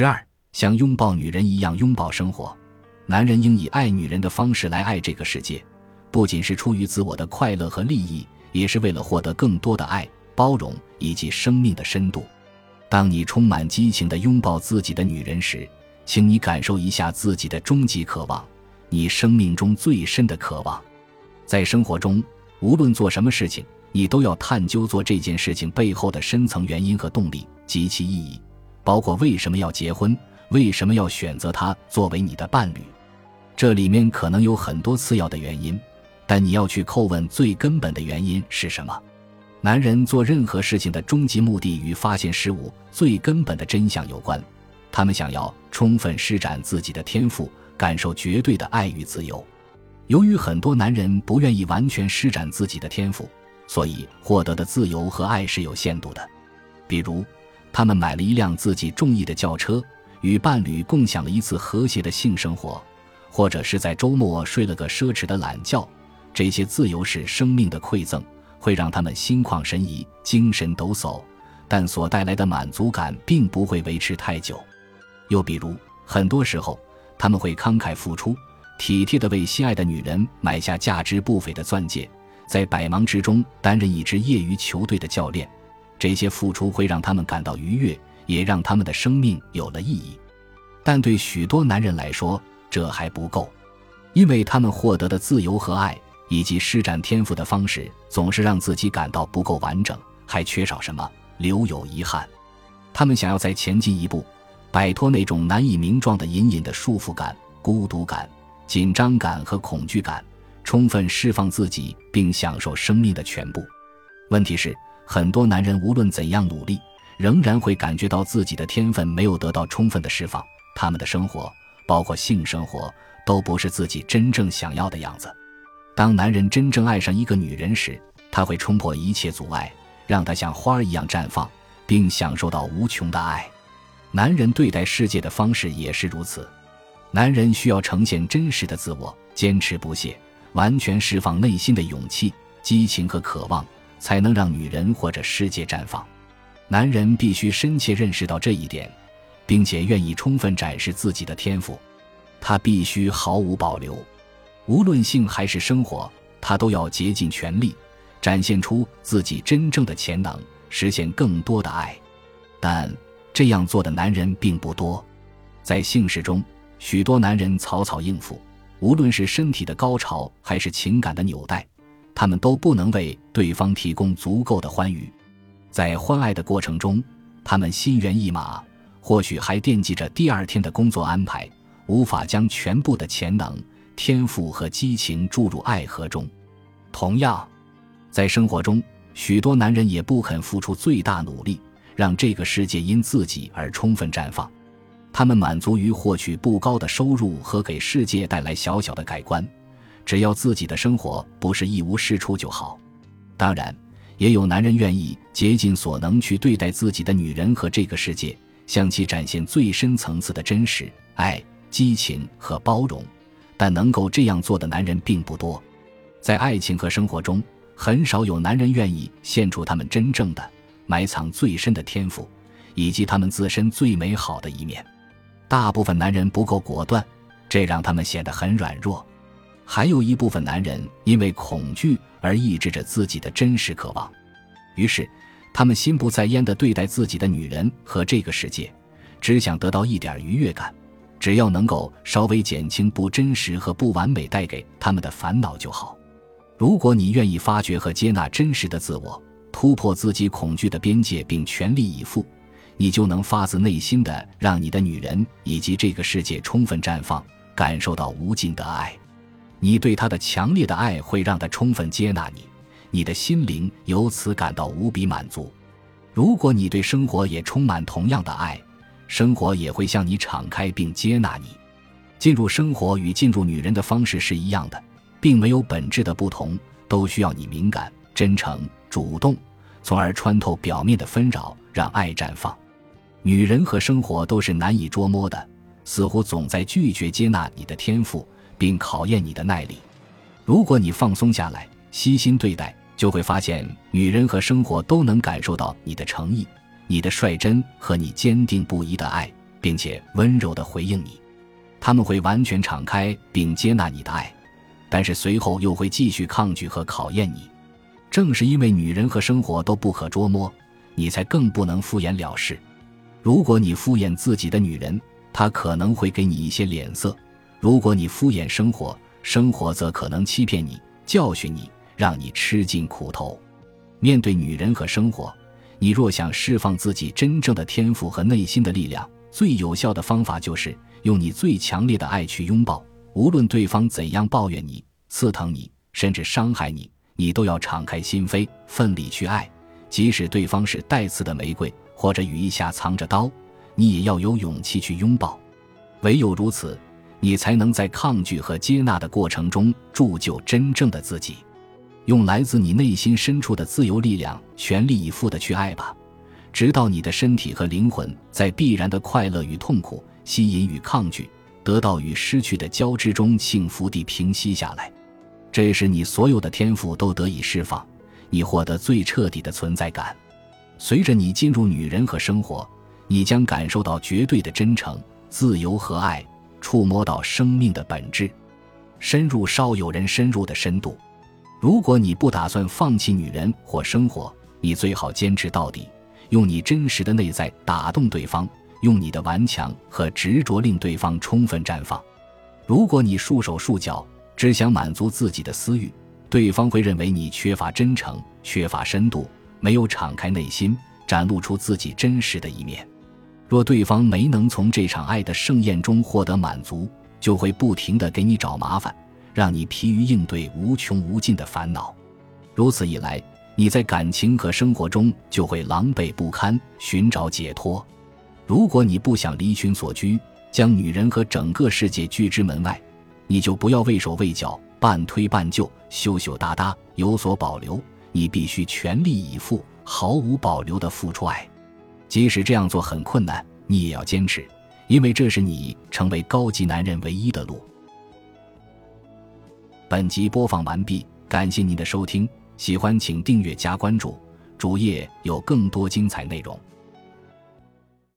十二，像拥抱女人一样拥抱生活。男人应以爱女人的方式来爱这个世界，不仅是出于自我的快乐和利益，也是为了获得更多的爱、包容以及生命的深度。当你充满激情地拥抱自己的女人时，请你感受一下自己的终极渴望，你生命中最深的渴望。在生活中，无论做什么事情，你都要探究做这件事情背后的深层原因和动力及其意义，包括为什么要结婚，为什么要选择他作为你的伴侣。这里面可能有很多次要的原因，但你要去叩问最根本的原因是什么。男人做任何事情的终极目的与发现事物最根本的真相有关，他们想要充分施展自己的天赋，感受绝对的爱与自由。由于很多男人不愿意完全施展自己的天赋，所以获得的自由和爱是有限度的。比如，他们买了一辆自己中意的轿车，与伴侣共享了一次和谐的性生活。或者是在周末睡了个奢侈的懒觉，这些自由是生命的馈赠，会让他们心旷神怡、精神抖擞，但所带来的满足感并不会维持太久。又比如，很多时候他们会慷慨付出，体贴地为心爱的女人买下价值不菲的钻戒，在百忙之中担任一支业余球队的教练。这些付出会让他们感到愉悦，也让他们的生命有了意义。但对许多男人来说，这还不够，因为他们获得的自由和爱，以及施展天赋的方式，总是让自己感到不够完整，还缺少什么，留有遗憾。他们想要再前进一步，摆脱那种难以名状的隐隐的束缚感、孤独感、紧张感和恐惧感，充分释放自己，并享受生命的全部。问题是，很多男人无论怎样努力，仍然会感觉到自己的天分没有得到充分的释放，他们的生活。包括性生活都不是自己真正想要的样子。当男人真正爱上一个女人时，他会冲破一切阻碍，让她像花儿一样绽放，并享受到无穷的爱。男人对待世界的方式也是如此。男人需要呈现真实的自我，坚持不懈，完全释放内心的勇气、激情和渴望，才能让女人或者世界绽放。男人必须深切认识到这一点。并且愿意充分展示自己的天赋，他必须毫无保留，无论性还是生活，他都要竭尽全力，展现出自己真正的潜能，实现更多的爱。但这样做的男人并不多，在性事中，许多男人草草应付，无论是身体的高潮还是情感的纽带，他们都不能为对方提供足够的欢愉。在欢爱的过程中，他们心猿意马。或许还惦记着第二天的工作安排，无法将全部的潜能、天赋和激情注入爱河中。同样，在生活中，许多男人也不肯付出最大努力，让这个世界因自己而充分绽放。他们满足于获取不高的收入和给世界带来小小的改观，只要自己的生活不是一无是处就好。当然，也有男人愿意竭尽所能去对待自己的女人和这个世界。向其展现最深层次的真实爱、激情和包容，但能够这样做的男人并不多。在爱情和生活中，很少有男人愿意献出他们真正的、埋藏最深的天赋，以及他们自身最美好的一面。大部分男人不够果断，这让他们显得很软弱。还有一部分男人因为恐惧而抑制着自己的真实渴望，于是。他们心不在焉地对待自己的女人和这个世界，只想得到一点愉悦感，只要能够稍微减轻不真实和不完美带给他们的烦恼就好。如果你愿意发掘和接纳真实的自我，突破自己恐惧的边界，并全力以赴，你就能发自内心的让你的女人以及这个世界充分绽放，感受到无尽的爱。你对她的强烈的爱会让她充分接纳你。你的心灵由此感到无比满足。如果你对生活也充满同样的爱，生活也会向你敞开并接纳你。进入生活与进入女人的方式是一样的，并没有本质的不同，都需要你敏感、真诚、主动，从而穿透表面的纷扰，让爱绽放。女人和生活都是难以捉摸的，似乎总在拒绝接纳你的天赋，并考验你的耐力。如果你放松下来，悉心对待。就会发现，女人和生活都能感受到你的诚意、你的率真和你坚定不移的爱，并且温柔地回应你。他们会完全敞开并接纳你的爱，但是随后又会继续抗拒和考验你。正是因为女人和生活都不可捉摸，你才更不能敷衍了事。如果你敷衍自己的女人，她可能会给你一些脸色；如果你敷衍生活，生活则可能欺骗你、教训你，让你吃尽苦头。面对女人和生活，你若想释放自己真正的天赋和内心的力量，最有效的方法就是用你最强烈的爱去拥抱。无论对方怎样抱怨你、刺疼你，甚至伤害你。你都要敞开心扉，奋力去爱，即使对方是带刺的玫瑰，或者羽翼下藏着刀，你也要有勇气去拥抱。唯有如此，你才能在抗拒和接纳的过程中铸就真正的自己。用来自你内心深处的自由力量，全力以赴的去爱吧，直到你的身体和灵魂在必然的快乐与痛苦、吸引与抗拒、得到与失去的交织中幸福地平息下来。这时，你所有的天赋都得以释放，你获得最彻底的存在感。随着你进入女人和生活，你将感受到绝对的真诚、自由和爱，触摸到生命的本质，深入少有人深入的深度。如果你不打算放弃女人或生活，你最好坚持到底，用你真实的内在打动对方，用你的顽强和执着令对方充分绽放。如果你束手束脚，只想满足自己的私欲，对方会认为你缺乏真诚、缺乏深度，没有敞开内心，展露出自己真实的一面。若对方没能从这场爱的盛宴中获得满足，就会不停地给你找麻烦，让你疲于应对无穷无尽的烦恼。如此一来，你在感情和生活中就会狼狈不堪，寻找解脱。如果你不想离群所居，将女人和整个世界拒之门外。你就不要畏手畏脚、半推半就、羞羞答答，有所保留。你必须全力以赴、毫无保留的付出爱，即使这样做很困难，你也要坚持，因为这是你成为高级男人唯一的路。本集播放完毕，感谢您的收听，喜欢请订阅加关注，主页有更多精彩内容。